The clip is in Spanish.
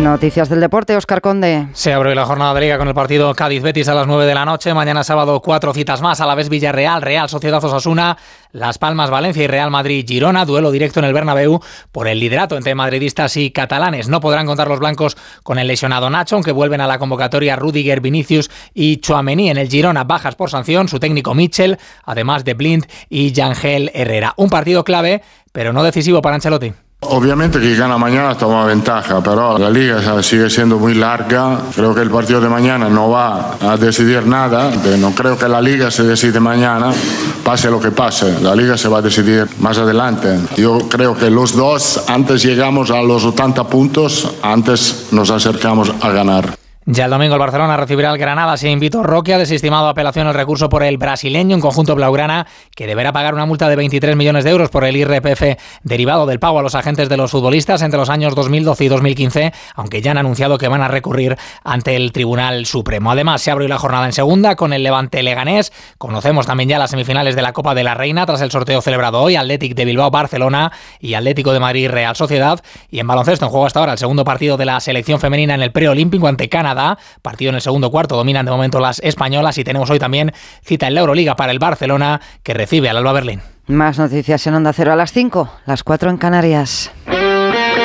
Noticias del deporte, Oscar Conde. Se abre la jornada de liga con el partido Cádiz-Betis a las 9 de la noche. Mañana sábado cuatro citas más. A la vez Villarreal, Real Sociedad Osasuna, Las Palmas, Valencia y Real Madrid-Girona. Duelo directo en el Bernabéu por el liderato entre madridistas y catalanes. No podrán contar los blancos con el lesionado Nacho, aunque vuelven a la convocatoria Rudiger, Vinicius y Chouameni. En el Girona bajas por sanción su técnico Mitchell, además de Blind y Yangel Herrera. Un partido clave, pero no decisivo para Ancelotti. Obviamente que gana mañana toma ventaja, pero la liga sigue siendo muy larga. Creo que el partido de mañana no va a decidir nada. No creo que la liga se decide mañana, pase lo que pase. La liga se va a decidir más adelante. Yo creo que los dos, antes llegamos a los 80 puntos, antes nos acercamos a ganar. Ya el domingo el Barcelona recibirá al Granada. Se invitó Roque, ha desestimado apelación el recurso por el brasileño, un conjunto blaugrana que deberá pagar una multa de 23 millones de euros por el IRPF derivado del pago a los agentes de los futbolistas entre los años 2012 y 2015, aunque ya han anunciado que van a recurrir ante el Tribunal Supremo. Además, se abre la jornada en segunda con el Levante Leganés. Conocemos también ya las semifinales de la Copa de la Reina tras el sorteo celebrado hoy. Atlético de Bilbao, Barcelona y Atlético de Madrid, Real Sociedad. Y en baloncesto, en juego hasta ahora, el segundo partido de la selección femenina en el preolímpico ante Canadá Partido en el segundo cuarto, dominan de momento las españolas y tenemos hoy también cita en la Euroliga para el Barcelona que recibe al Alba Berlín. Más noticias en Onda Cero a las 5, las 4 en Canarias.